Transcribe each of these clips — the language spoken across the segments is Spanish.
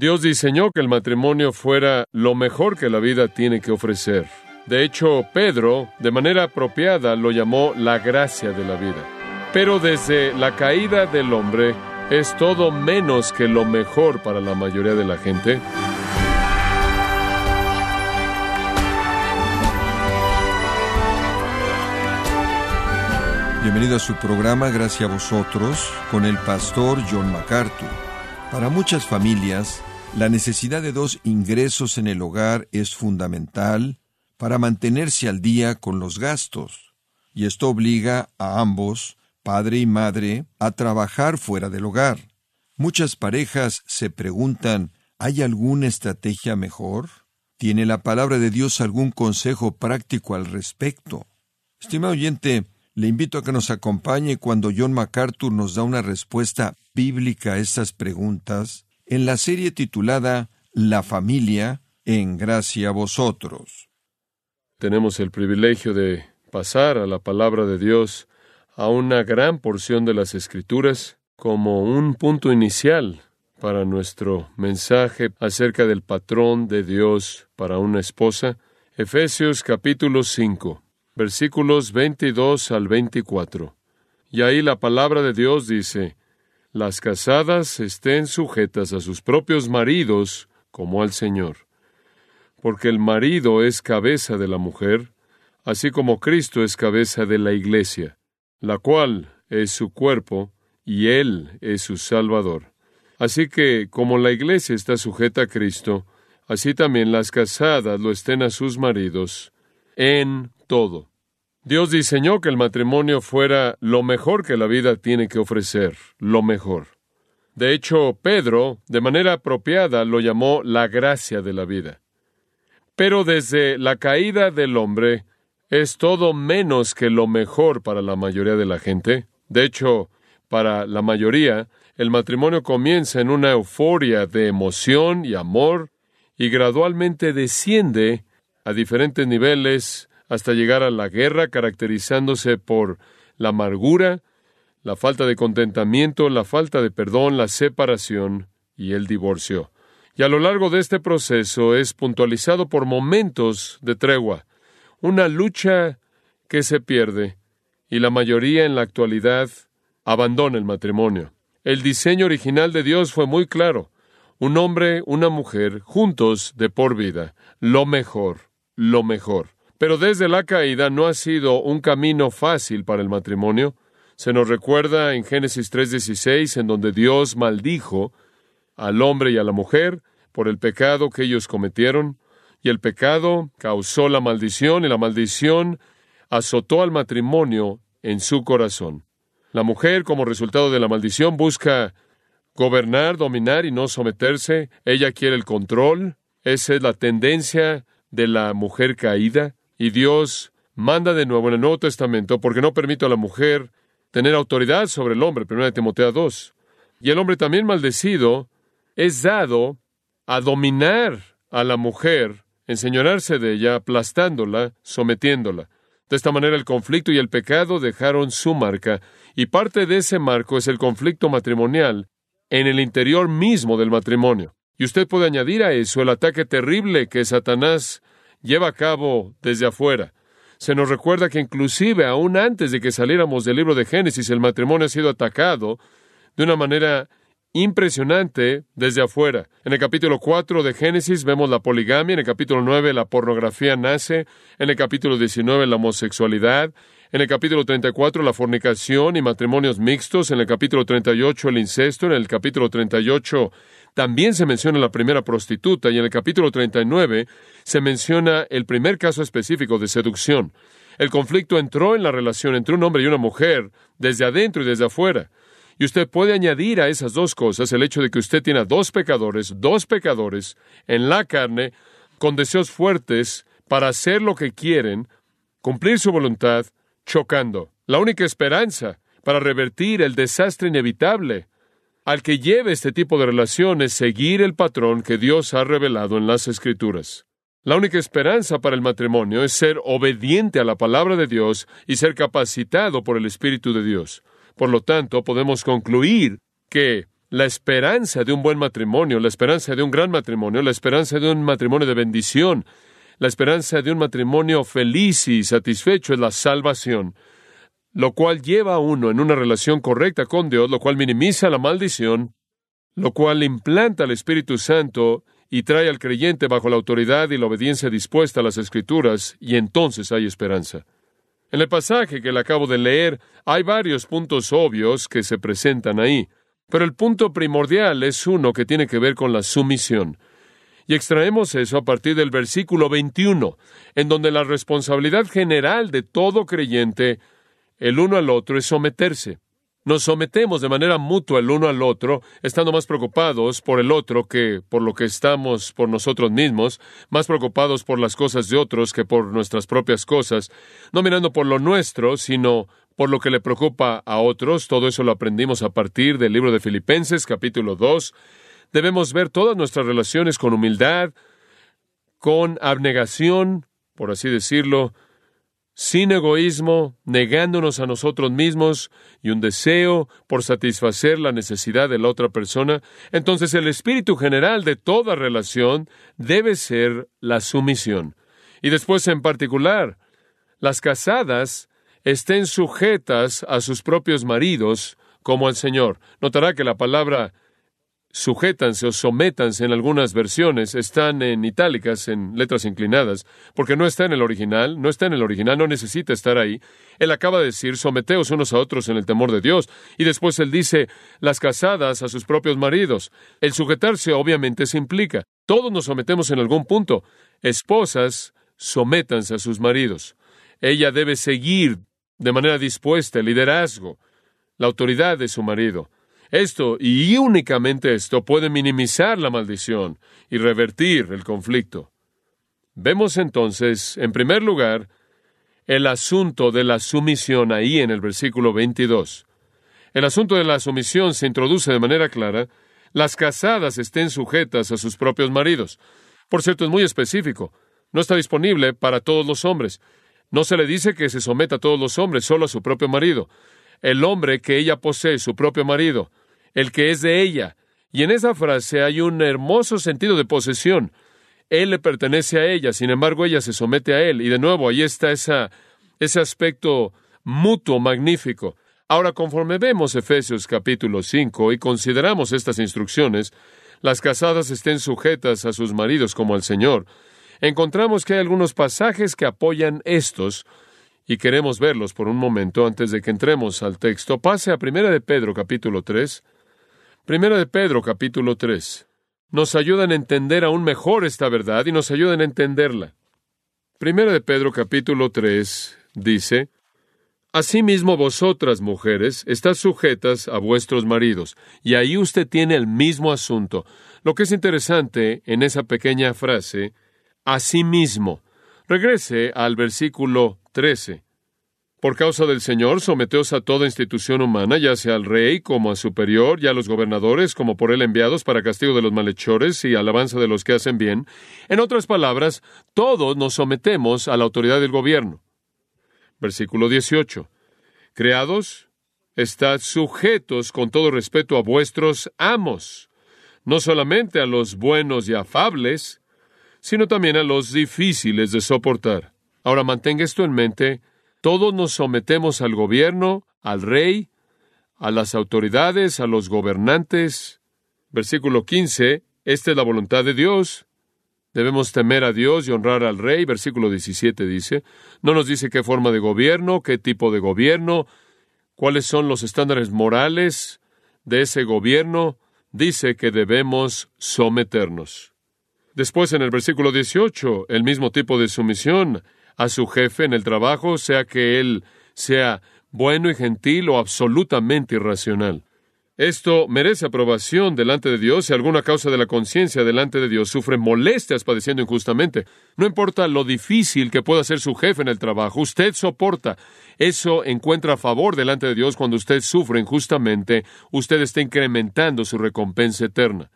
Dios diseñó que el matrimonio fuera lo mejor que la vida tiene que ofrecer. De hecho, Pedro, de manera apropiada, lo llamó la gracia de la vida. Pero desde la caída del hombre es todo menos que lo mejor para la mayoría de la gente. Bienvenido a su programa Gracias a vosotros con el pastor John MacArthur. Para muchas familias, la necesidad de dos ingresos en el hogar es fundamental para mantenerse al día con los gastos, y esto obliga a ambos, padre y madre, a trabajar fuera del hogar. Muchas parejas se preguntan ¿hay alguna estrategia mejor? ¿Tiene la palabra de Dios algún consejo práctico al respecto? Estimado oyente, le invito a que nos acompañe cuando John MacArthur nos da una respuesta bíblica a estas preguntas en la serie titulada La familia en gracia a vosotros. Tenemos el privilegio de pasar a la palabra de Dios a una gran porción de las Escrituras como un punto inicial para nuestro mensaje acerca del patrón de Dios para una esposa. Efesios capítulo 5 versículos 22 al 24. Y ahí la palabra de Dios dice, las casadas estén sujetas a sus propios maridos como al Señor, porque el marido es cabeza de la mujer, así como Cristo es cabeza de la iglesia, la cual es su cuerpo y Él es su Salvador. Así que, como la iglesia está sujeta a Cristo, así también las casadas lo estén a sus maridos en todo. Dios diseñó que el matrimonio fuera lo mejor que la vida tiene que ofrecer, lo mejor. De hecho, Pedro, de manera apropiada, lo llamó la gracia de la vida. Pero desde la caída del hombre es todo menos que lo mejor para la mayoría de la gente. De hecho, para la mayoría, el matrimonio comienza en una euforia de emoción y amor y gradualmente desciende a diferentes niveles hasta llegar a la guerra, caracterizándose por la amargura, la falta de contentamiento, la falta de perdón, la separación y el divorcio. Y a lo largo de este proceso es puntualizado por momentos de tregua, una lucha que se pierde, y la mayoría en la actualidad abandona el matrimonio. El diseño original de Dios fue muy claro. Un hombre, una mujer, juntos de por vida, lo mejor, lo mejor. Pero desde la caída no ha sido un camino fácil para el matrimonio. Se nos recuerda en Génesis 3:16, en donde Dios maldijo al hombre y a la mujer por el pecado que ellos cometieron, y el pecado causó la maldición, y la maldición azotó al matrimonio en su corazón. La mujer, como resultado de la maldición, busca gobernar, dominar y no someterse. Ella quiere el control. Esa es la tendencia de la mujer caída. Y Dios manda de nuevo en el Nuevo Testamento porque no permite a la mujer tener autoridad sobre el hombre, 1 Timoteo 2. Y el hombre también maldecido es dado a dominar a la mujer, enseñorarse de ella, aplastándola, sometiéndola. De esta manera el conflicto y el pecado dejaron su marca, y parte de ese marco es el conflicto matrimonial en el interior mismo del matrimonio. Y usted puede añadir a eso el ataque terrible que Satanás lleva a cabo desde afuera. Se nos recuerda que inclusive aún antes de que saliéramos del libro de Génesis, el matrimonio ha sido atacado de una manera impresionante desde afuera. En el capítulo 4 de Génesis vemos la poligamia, en el capítulo 9 la pornografía nace, en el capítulo 19 la homosexualidad, en el capítulo 34 la fornicación y matrimonios mixtos, en el capítulo 38 el incesto, en el capítulo 38 también se menciona la primera prostituta y en el capítulo 39 se menciona el primer caso específico de seducción. El conflicto entró en la relación entre un hombre y una mujer desde adentro y desde afuera. Y usted puede añadir a esas dos cosas el hecho de que usted tiene dos pecadores, dos pecadores en la carne, con deseos fuertes para hacer lo que quieren, cumplir su voluntad, chocando. La única esperanza para revertir el desastre inevitable al que lleve este tipo de relaciones seguir el patrón que Dios ha revelado en las Escrituras. La única esperanza para el matrimonio es ser obediente a la palabra de Dios y ser capacitado por el Espíritu de Dios. Por lo tanto, podemos concluir que la esperanza de un buen matrimonio, la esperanza de un gran matrimonio, la esperanza de un matrimonio de bendición, la esperanza de un matrimonio feliz y satisfecho es la salvación, lo cual lleva a uno en una relación correcta con Dios, lo cual minimiza la maldición, lo cual implanta al Espíritu Santo y trae al creyente bajo la autoridad y la obediencia dispuesta a las Escrituras, y entonces hay esperanza. En el pasaje que le acabo de leer hay varios puntos obvios que se presentan ahí, pero el punto primordial es uno que tiene que ver con la sumisión. Y extraemos eso a partir del versículo 21, en donde la responsabilidad general de todo creyente, el uno al otro, es someterse. Nos sometemos de manera mutua el uno al otro, estando más preocupados por el otro que por lo que estamos por nosotros mismos, más preocupados por las cosas de otros que por nuestras propias cosas, no mirando por lo nuestro, sino por lo que le preocupa a otros. Todo eso lo aprendimos a partir del libro de Filipenses, capítulo 2, Debemos ver todas nuestras relaciones con humildad, con abnegación, por así decirlo, sin egoísmo, negándonos a nosotros mismos y un deseo por satisfacer la necesidad de la otra persona, entonces el espíritu general de toda relación debe ser la sumisión. Y después en particular, las casadas estén sujetas a sus propios maridos como al Señor. Notará que la palabra sujétanse o sométanse en algunas versiones, están en itálicas, en letras inclinadas, porque no está en el original, no está en el original, no necesita estar ahí. Él acaba de decir, someteos unos a otros en el temor de Dios, y después él dice, las casadas a sus propios maridos. El sujetarse obviamente se implica. Todos nos sometemos en algún punto. Esposas, sométanse a sus maridos. Ella debe seguir de manera dispuesta el liderazgo, la autoridad de su marido. Esto, y únicamente esto, puede minimizar la maldición y revertir el conflicto. Vemos entonces, en primer lugar, el asunto de la sumisión ahí en el versículo 22. El asunto de la sumisión se introduce de manera clara. Las casadas estén sujetas a sus propios maridos. Por cierto, es muy específico. No está disponible para todos los hombres. No se le dice que se someta a todos los hombres, solo a su propio marido. El hombre que ella posee, su propio marido, el que es de ella. Y en esa frase hay un hermoso sentido de posesión. Él le pertenece a ella, sin embargo ella se somete a él. Y de nuevo, ahí está ese aspecto mutuo magnífico. Ahora, conforme vemos Efesios capítulo 5 y consideramos estas instrucciones, las casadas estén sujetas a sus maridos como al Señor, encontramos que hay algunos pasajes que apoyan estos, y queremos verlos por un momento antes de que entremos al texto. Pase a Primera de Pedro capítulo 3. Primera de Pedro, capítulo 3. Nos ayudan a entender aún mejor esta verdad y nos ayudan a entenderla. Primera de Pedro, capítulo 3, dice, Asimismo vosotras, mujeres, estás sujetas a vuestros maridos, y ahí usted tiene el mismo asunto. Lo que es interesante en esa pequeña frase, asimismo. Regrese al versículo 13. Por causa del Señor, someteos a toda institución humana, ya sea al rey como a superior, y a los gobernadores como por él enviados para castigo de los malhechores y alabanza de los que hacen bien. En otras palabras, todos nos sometemos a la autoridad del gobierno. Versículo 18. Creados, estad sujetos con todo respeto a vuestros amos, no solamente a los buenos y afables, sino también a los difíciles de soportar. Ahora mantenga esto en mente todos nos sometemos al gobierno, al rey, a las autoridades, a los gobernantes. Versículo 15, esta es la voluntad de Dios. Debemos temer a Dios y honrar al rey. Versículo 17 dice, no nos dice qué forma de gobierno, qué tipo de gobierno, cuáles son los estándares morales de ese gobierno. Dice que debemos someternos. Después en el versículo 18, el mismo tipo de sumisión a su jefe en el trabajo, sea que él sea bueno y gentil o absolutamente irracional. Esto merece aprobación delante de Dios si alguna causa de la conciencia delante de Dios sufre molestias padeciendo injustamente. No importa lo difícil que pueda ser su jefe en el trabajo, usted soporta. Eso encuentra favor delante de Dios cuando usted sufre injustamente, usted está incrementando su recompensa eterna.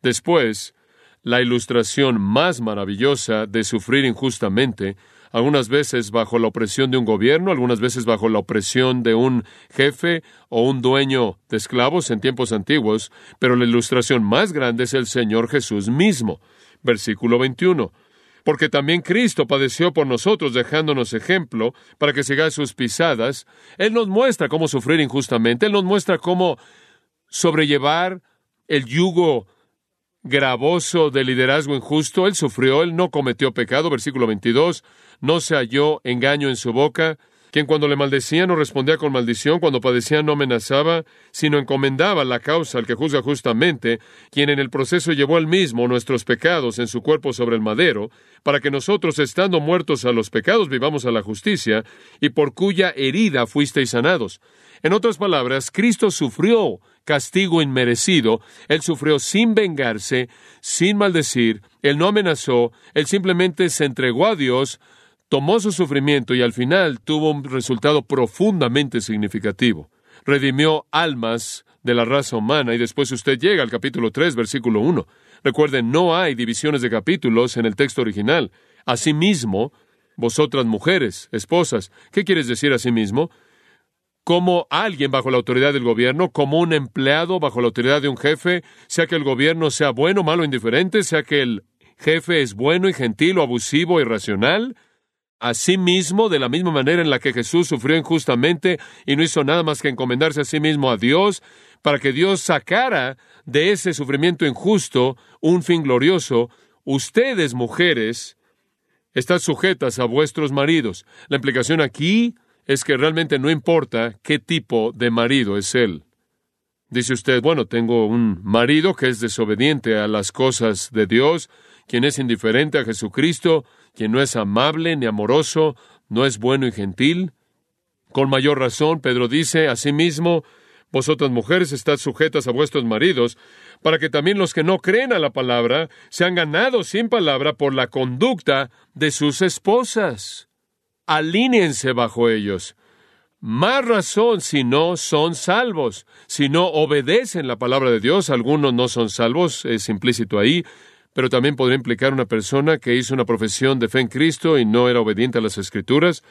Después, la ilustración más maravillosa de sufrir injustamente algunas veces bajo la opresión de un gobierno, algunas veces bajo la opresión de un jefe o un dueño de esclavos en tiempos antiguos, pero la ilustración más grande es el Señor Jesús mismo. Versículo 21 porque también Cristo padeció por nosotros, dejándonos ejemplo para que sigáis sus pisadas. Él nos muestra cómo sufrir injustamente, Él nos muestra cómo sobrellevar el yugo gravoso de liderazgo injusto. Él sufrió, Él no cometió pecado, versículo 22, no se halló engaño en su boca, quien cuando le maldecía no respondía con maldición, cuando padecía no amenazaba, sino encomendaba la causa al que juzga justamente, quien en el proceso llevó al mismo nuestros pecados en su cuerpo sobre el madero, para que nosotros, estando muertos a los pecados, vivamos a la justicia, y por cuya herida fuisteis sanados. En otras palabras, Cristo sufrió castigo inmerecido, Él sufrió sin vengarse, sin maldecir, Él no amenazó, Él simplemente se entregó a Dios, tomó su sufrimiento y al final tuvo un resultado profundamente significativo. Redimió almas de la raza humana y después usted llega al capítulo 3, versículo 1. Recuerden, no hay divisiones de capítulos en el texto original. Asimismo, vosotras mujeres, esposas, ¿qué quieres decir asimismo? Como alguien bajo la autoridad del gobierno, como un empleado bajo la autoridad de un jefe, sea que el gobierno sea bueno, malo, indiferente, sea que el jefe es bueno y gentil o abusivo o irracional, mismo, de la misma manera en la que Jesús sufrió injustamente y no hizo nada más que encomendarse a sí mismo a Dios, para que Dios sacara de ese sufrimiento injusto un fin glorioso, ustedes, mujeres, están sujetas a vuestros maridos. La implicación aquí es que realmente no importa qué tipo de marido es él. Dice usted, bueno, tengo un marido que es desobediente a las cosas de Dios, quien es indiferente a Jesucristo, quien no es amable ni amoroso, no es bueno y gentil. Con mayor razón, Pedro dice, asimismo, vosotras mujeres estad sujetas a vuestros maridos, para que también los que no creen a la palabra sean ganados sin palabra por la conducta de sus esposas. Alíñense bajo ellos. Más razón si no son salvos, si no obedecen la palabra de Dios, algunos no son salvos, es implícito ahí, pero también podría implicar una persona que hizo una profesión de fe en Cristo y no era obediente a las Escrituras.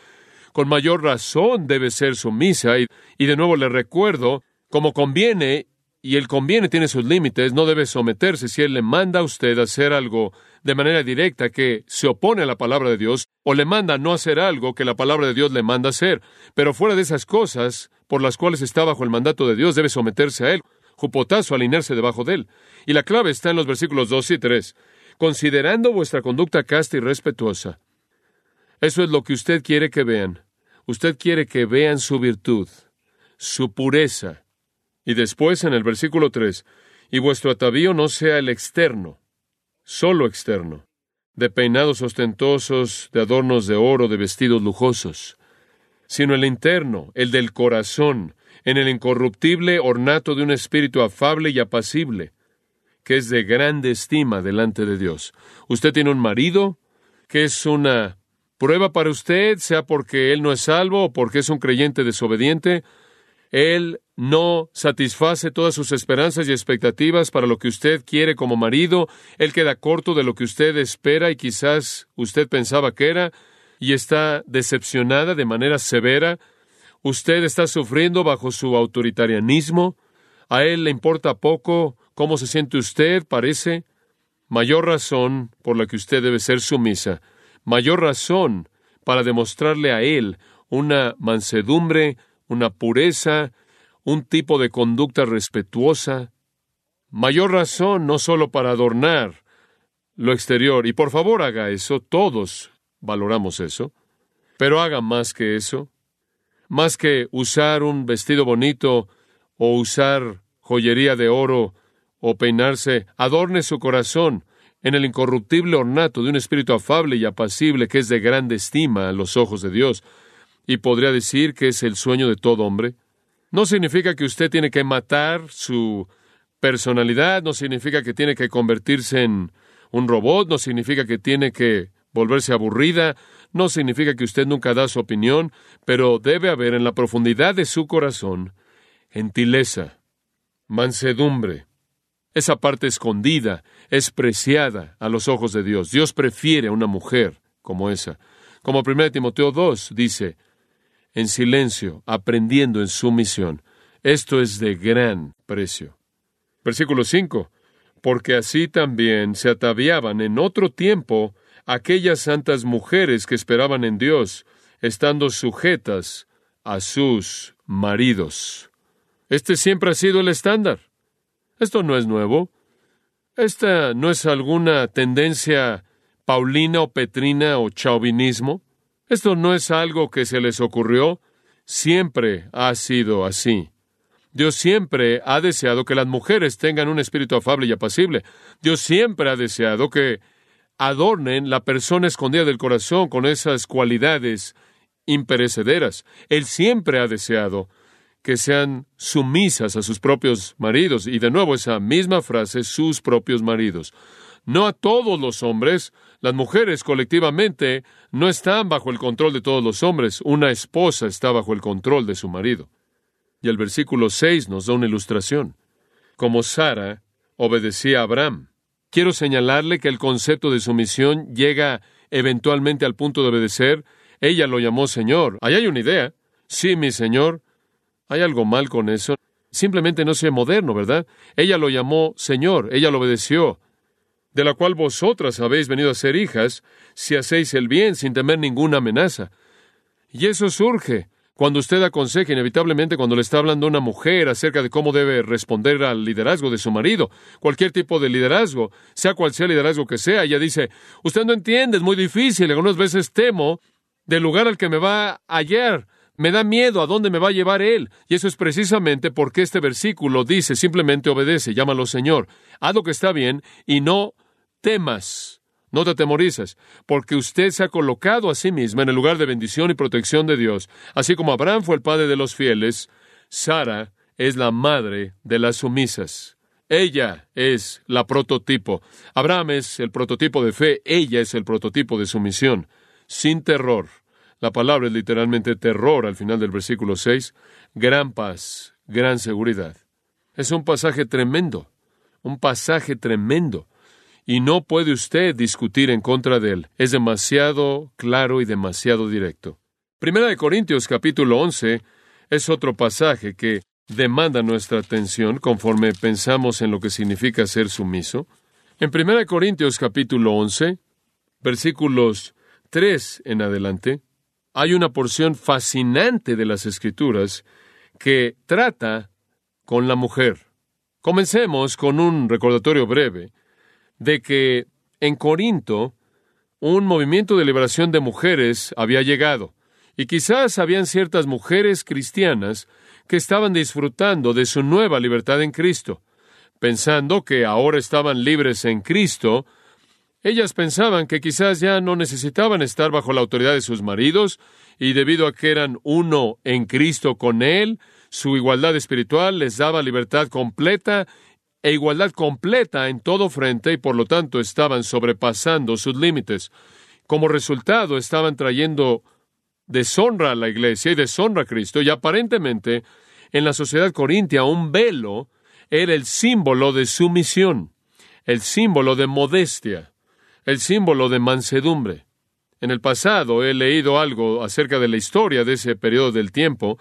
Con mayor razón debe ser sumisa y, de nuevo le recuerdo, como conviene, y el conviene tiene sus límites, no debe someterse si él le manda a usted a hacer algo de manera directa que se opone a la palabra de Dios, o le manda no hacer algo que la palabra de Dios le manda hacer. Pero fuera de esas cosas por las cuales está bajo el mandato de Dios, debe someterse a él. Jupotazo alinearse debajo de él. Y la clave está en los versículos 2 y 3. Considerando vuestra conducta casta y respetuosa. Eso es lo que usted quiere que vean. Usted quiere que vean su virtud, su pureza. Y después en el versículo 3, y vuestro atavío no sea el externo, solo externo, de peinados ostentosos, de adornos de oro, de vestidos lujosos, sino el interno, el del corazón, en el incorruptible ornato de un espíritu afable y apacible, que es de grande estima delante de Dios. Usted tiene un marido que es una prueba para usted, sea porque él no es salvo o porque es un creyente desobediente. Él no satisface todas sus esperanzas y expectativas para lo que usted quiere como marido. Él queda corto de lo que usted espera y quizás usted pensaba que era y está decepcionada de manera severa Usted está sufriendo bajo su autoritarianismo. A él le importa poco cómo se siente usted, parece. Mayor razón por la que usted debe ser sumisa. Mayor razón para demostrarle a él una mansedumbre, una pureza, un tipo de conducta respetuosa. Mayor razón no solo para adornar lo exterior, y por favor haga eso, todos valoramos eso, pero haga más que eso más que usar un vestido bonito o usar joyería de oro o peinarse, adorne su corazón en el incorruptible ornato de un espíritu afable y apacible que es de grande estima a los ojos de Dios, y podría decir que es el sueño de todo hombre. No significa que usted tiene que matar su personalidad, no significa que tiene que convertirse en un robot, no significa que tiene que volverse aburrida, no significa que usted nunca da su opinión, pero debe haber en la profundidad de su corazón gentileza, mansedumbre. Esa parte escondida es preciada a los ojos de Dios. Dios prefiere a una mujer como esa. Como 1 Timoteo 2 dice, en silencio, aprendiendo en sumisión. Esto es de gran precio. Versículo 5. Porque así también se ataviaban en otro tiempo aquellas santas mujeres que esperaban en Dios, estando sujetas a sus maridos. Este siempre ha sido el estándar. Esto no es nuevo. Esta no es alguna tendencia paulina o petrina o chauvinismo. Esto no es algo que se les ocurrió. Siempre ha sido así. Dios siempre ha deseado que las mujeres tengan un espíritu afable y apacible. Dios siempre ha deseado que adornen la persona escondida del corazón con esas cualidades imperecederas. Él siempre ha deseado que sean sumisas a sus propios maridos. Y de nuevo esa misma frase, sus propios maridos. No a todos los hombres, las mujeres colectivamente no están bajo el control de todos los hombres. Una esposa está bajo el control de su marido. Y el versículo 6 nos da una ilustración. Como Sara obedecía a Abraham. Quiero señalarle que el concepto de sumisión llega eventualmente al punto de obedecer. Ella lo llamó Señor. Ahí hay una idea. Sí, mi Señor. ¿Hay algo mal con eso? Simplemente no sea moderno, ¿verdad? Ella lo llamó Señor, ella lo obedeció, de la cual vosotras habéis venido a ser hijas, si hacéis el bien sin temer ninguna amenaza. Y eso surge cuando usted aconseja inevitablemente cuando le está hablando a una mujer acerca de cómo debe responder al liderazgo de su marido, cualquier tipo de liderazgo, sea cual sea el liderazgo que sea, ella dice, usted no entiende, es muy difícil, algunas veces temo del lugar al que me va a hallar, me da miedo a dónde me va a llevar Él. Y eso es precisamente porque este versículo dice simplemente obedece, llámalo Señor, haz lo que está bien y no temas, no te atemorizas, porque usted se ha colocado a sí misma en el lugar de bendición y protección de Dios. Así como Abraham fue el padre de los fieles, Sara es la madre de las sumisas. Ella es la prototipo. Abraham es el prototipo de fe, ella es el prototipo de sumisión, sin terror la palabra es literalmente terror al final del versículo 6. Gran paz, gran seguridad. Es un pasaje tremendo, un pasaje tremendo. Y no puede usted discutir en contra de él. Es demasiado claro y demasiado directo. Primera de Corintios capítulo 11 es otro pasaje que demanda nuestra atención conforme pensamos en lo que significa ser sumiso. En Primera de Corintios capítulo 11, versículos 3 en adelante, hay una porción fascinante de las Escrituras que trata con la mujer. Comencemos con un recordatorio breve de que en Corinto un movimiento de liberación de mujeres había llegado, y quizás habían ciertas mujeres cristianas que estaban disfrutando de su nueva libertad en Cristo, pensando que ahora estaban libres en Cristo, ellas pensaban que quizás ya no necesitaban estar bajo la autoridad de sus maridos, y debido a que eran uno en Cristo con Él, su igualdad espiritual les daba libertad completa e igualdad completa en todo frente y por lo tanto estaban sobrepasando sus límites. Como resultado estaban trayendo deshonra a la iglesia y deshonra a Cristo y aparentemente en la sociedad corintia un velo era el símbolo de sumisión, el símbolo de modestia el símbolo de mansedumbre. En el pasado he leído algo acerca de la historia de ese periodo del tiempo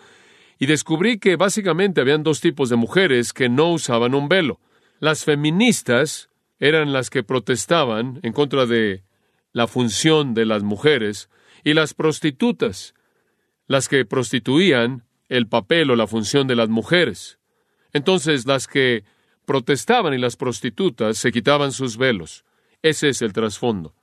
y descubrí que básicamente habían dos tipos de mujeres que no usaban un velo. Las feministas eran las que protestaban en contra de la función de las mujeres y las prostitutas, las que prostituían el papel o la función de las mujeres. Entonces las que protestaban y las prostitutas se quitaban sus velos. Ese es el trasfondo.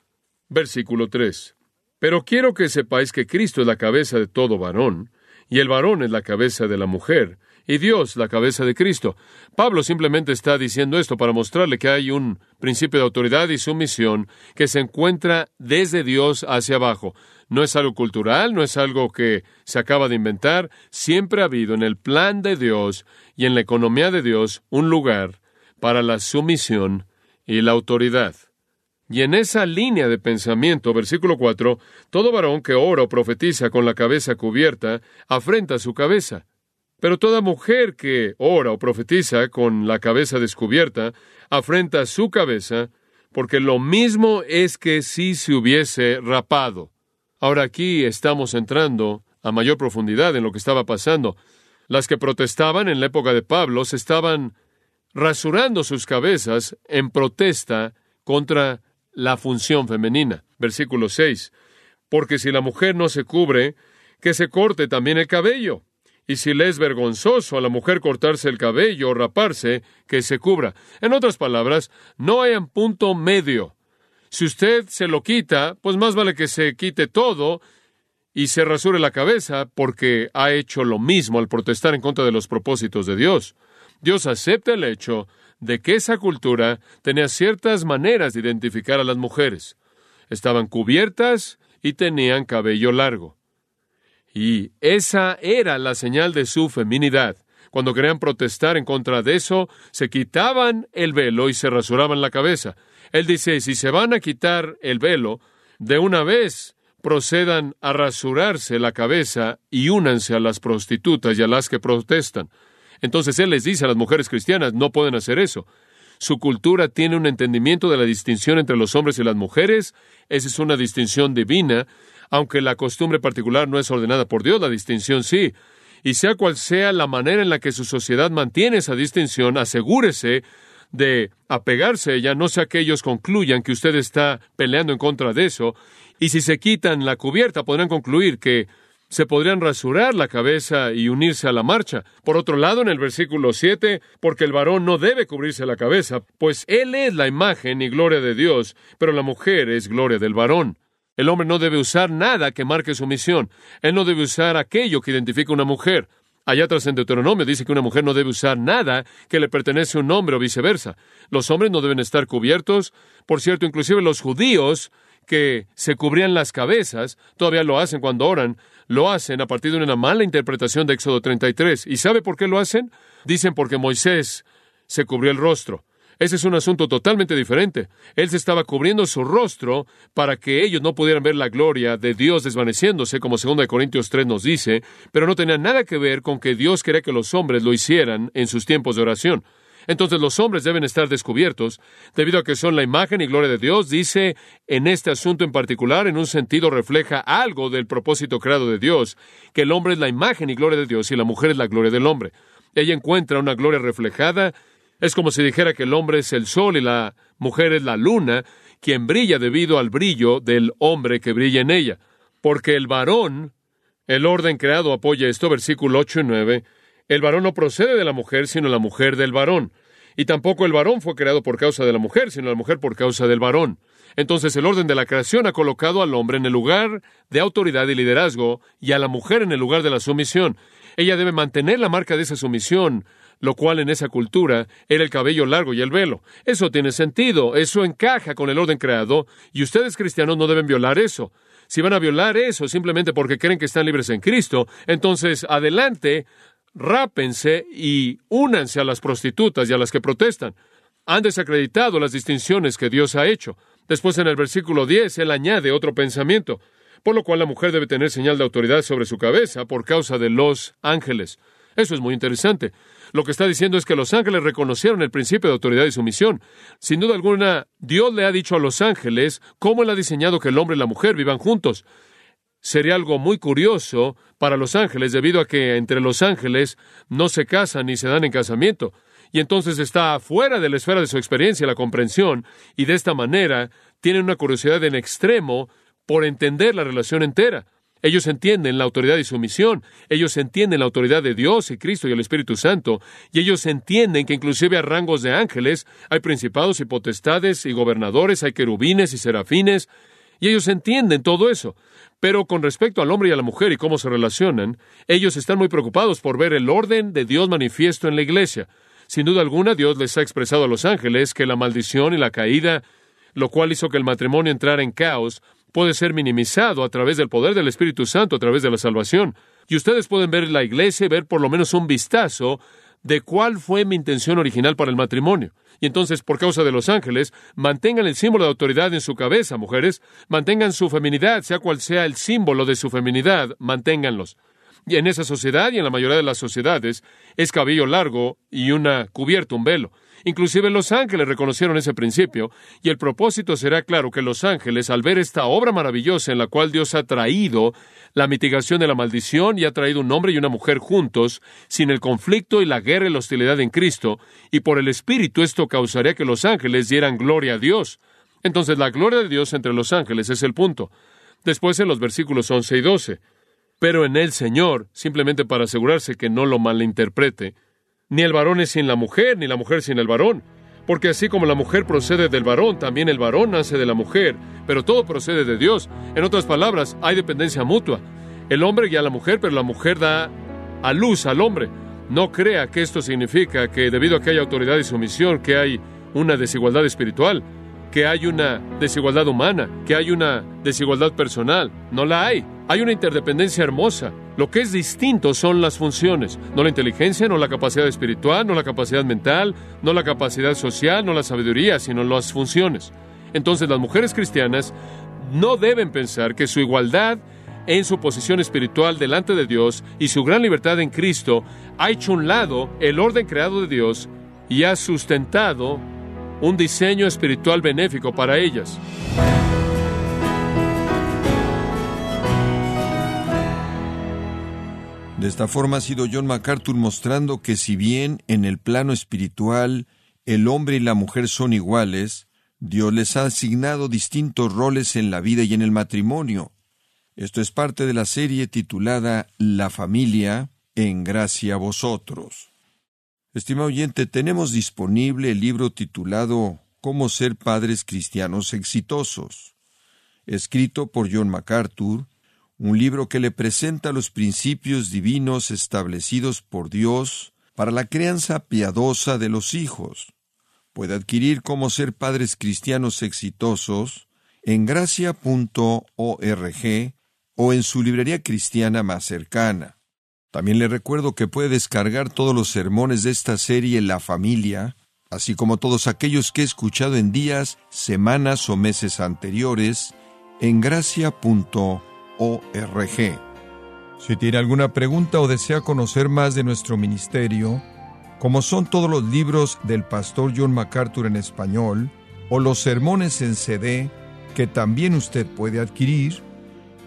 Versículo 3. Pero quiero que sepáis que Cristo es la cabeza de todo varón, y el varón es la cabeza de la mujer, y Dios la cabeza de Cristo. Pablo simplemente está diciendo esto para mostrarle que hay un principio de autoridad y sumisión que se encuentra desde Dios hacia abajo. No es algo cultural, no es algo que se acaba de inventar, siempre ha habido en el plan de Dios y en la economía de Dios un lugar para la sumisión y la autoridad. Y en esa línea de pensamiento, versículo 4, todo varón que ora o profetiza con la cabeza cubierta, afrenta su cabeza. Pero toda mujer que ora o profetiza con la cabeza descubierta, afrenta su cabeza, porque lo mismo es que si se hubiese rapado. Ahora aquí estamos entrando a mayor profundidad en lo que estaba pasando. Las que protestaban en la época de Pablo se estaban rasurando sus cabezas en protesta contra la función femenina. Versículo 6. Porque si la mujer no se cubre, que se corte también el cabello. Y si le es vergonzoso a la mujer cortarse el cabello o raparse, que se cubra. En otras palabras, no hay un punto medio. Si usted se lo quita, pues más vale que se quite todo y se rasure la cabeza porque ha hecho lo mismo al protestar en contra de los propósitos de Dios. Dios acepta el hecho de que esa cultura tenía ciertas maneras de identificar a las mujeres. Estaban cubiertas y tenían cabello largo. Y esa era la señal de su feminidad. Cuando querían protestar en contra de eso, se quitaban el velo y se rasuraban la cabeza. Él dice, si se van a quitar el velo, de una vez procedan a rasurarse la cabeza y únanse a las prostitutas y a las que protestan. Entonces Él les dice a las mujeres cristianas, no pueden hacer eso. Su cultura tiene un entendimiento de la distinción entre los hombres y las mujeres. Esa es una distinción divina. Aunque la costumbre particular no es ordenada por Dios, la distinción sí. Y sea cual sea la manera en la que su sociedad mantiene esa distinción, asegúrese de apegarse a ella, no sea que ellos concluyan que usted está peleando en contra de eso, y si se quitan la cubierta podrán concluir que se podrían rasurar la cabeza y unirse a la marcha. Por otro lado, en el versículo 7, porque el varón no debe cubrirse la cabeza, pues él es la imagen y gloria de Dios, pero la mujer es gloria del varón. El hombre no debe usar nada que marque su misión. Él no debe usar aquello que identifica una mujer. Allá atrás en Deuteronomio dice que una mujer no debe usar nada que le pertenece a un hombre o viceversa. Los hombres no deben estar cubiertos. Por cierto, inclusive los judíos que se cubrían las cabezas, todavía lo hacen cuando oran, lo hacen a partir de una mala interpretación de Éxodo 33. ¿Y sabe por qué lo hacen? Dicen porque Moisés se cubrió el rostro. Ese es un asunto totalmente diferente. Él se estaba cubriendo su rostro para que ellos no pudieran ver la gloria de Dios desvaneciéndose, como 2 Corintios 3 nos dice, pero no tenía nada que ver con que Dios quería que los hombres lo hicieran en sus tiempos de oración. Entonces los hombres deben estar descubiertos, debido a que son la imagen y gloria de Dios, dice en este asunto en particular, en un sentido refleja algo del propósito creado de Dios, que el hombre es la imagen y gloria de Dios y la mujer es la gloria del hombre. Ella encuentra una gloria reflejada es como si dijera que el hombre es el sol y la mujer es la luna, quien brilla debido al brillo del hombre que brilla en ella. Porque el varón, el orden creado apoya esto, versículo 8 y 9, el varón no procede de la mujer, sino la mujer del varón. Y tampoco el varón fue creado por causa de la mujer, sino la mujer por causa del varón. Entonces el orden de la creación ha colocado al hombre en el lugar de autoridad y liderazgo y a la mujer en el lugar de la sumisión. Ella debe mantener la marca de esa sumisión, lo cual en esa cultura era el cabello largo y el velo. Eso tiene sentido, eso encaja con el orden creado, y ustedes cristianos no deben violar eso. Si van a violar eso simplemente porque creen que están libres en Cristo, entonces adelante, rápense y únanse a las prostitutas y a las que protestan. Han desacreditado las distinciones que Dios ha hecho. Después en el versículo 10, él añade otro pensamiento, por lo cual la mujer debe tener señal de autoridad sobre su cabeza por causa de los ángeles. Eso es muy interesante. Lo que está diciendo es que los ángeles reconocieron el principio de autoridad y sumisión. Sin duda alguna, Dios le ha dicho a los ángeles cómo él ha diseñado que el hombre y la mujer vivan juntos. Sería algo muy curioso para los ángeles, debido a que entre los ángeles no se casan ni se dan en casamiento. Y entonces está fuera de la esfera de su experiencia, la comprensión, y de esta manera tienen una curiosidad en extremo por entender la relación entera. Ellos entienden la autoridad y sumisión. Ellos entienden la autoridad de Dios y Cristo y el Espíritu Santo. Y ellos entienden que inclusive a rangos de ángeles hay principados y potestades y gobernadores, hay querubines y serafines. Y ellos entienden todo eso. Pero con respecto al hombre y a la mujer y cómo se relacionan, ellos están muy preocupados por ver el orden de Dios manifiesto en la iglesia. Sin duda alguna, Dios les ha expresado a los ángeles que la maldición y la caída, lo cual hizo que el matrimonio entrara en caos, puede ser minimizado a través del poder del Espíritu Santo, a través de la salvación. Y ustedes pueden ver la iglesia y ver por lo menos un vistazo de cuál fue mi intención original para el matrimonio. Y entonces, por causa de los ángeles, mantengan el símbolo de autoridad en su cabeza, mujeres, mantengan su feminidad, sea cual sea el símbolo de su feminidad, manténganlos. Y en esa sociedad y en la mayoría de las sociedades es cabello largo y una cubierta, un velo. Inclusive los ángeles reconocieron ese principio, y el propósito será claro que los ángeles, al ver esta obra maravillosa en la cual Dios ha traído la mitigación de la maldición y ha traído un hombre y una mujer juntos, sin el conflicto y la guerra y la hostilidad en Cristo, y por el Espíritu esto causaría que los ángeles dieran gloria a Dios. Entonces la gloria de Dios entre los ángeles es el punto. Después en los versículos 11 y 12. Pero en el Señor, simplemente para asegurarse que no lo malinterprete, ni el varón es sin la mujer, ni la mujer sin el varón. Porque así como la mujer procede del varón, también el varón nace de la mujer, pero todo procede de Dios. En otras palabras, hay dependencia mutua. El hombre guía a la mujer, pero la mujer da a luz al hombre. No crea que esto significa que debido a que hay autoridad y sumisión, que hay una desigualdad espiritual, que hay una desigualdad humana, que hay una desigualdad personal. No la hay. Hay una interdependencia hermosa. Lo que es distinto son las funciones, no la inteligencia, no la capacidad espiritual, no la capacidad mental, no la capacidad social, no la sabiduría, sino las funciones. Entonces las mujeres cristianas no deben pensar que su igualdad en su posición espiritual delante de Dios y su gran libertad en Cristo ha hecho un lado el orden creado de Dios y ha sustentado un diseño espiritual benéfico para ellas. De esta forma ha sido John MacArthur mostrando que si bien en el plano espiritual el hombre y la mujer son iguales, Dios les ha asignado distintos roles en la vida y en el matrimonio. Esto es parte de la serie titulada La familia en gracia a vosotros. Estimado oyente, tenemos disponible el libro titulado Cómo ser padres cristianos exitosos, escrito por John MacArthur, un libro que le presenta los principios divinos establecidos por Dios para la crianza piadosa de los hijos. Puede adquirir cómo ser padres cristianos exitosos en gracia.org o en su librería cristiana más cercana. También le recuerdo que puede descargar todos los sermones de esta serie La familia, así como todos aquellos que he escuchado en días, semanas o meses anteriores, en gracia.org. Si tiene alguna pregunta o desea conocer más de nuestro ministerio, como son todos los libros del pastor John MacArthur en español, o los sermones en CD que también usted puede adquirir,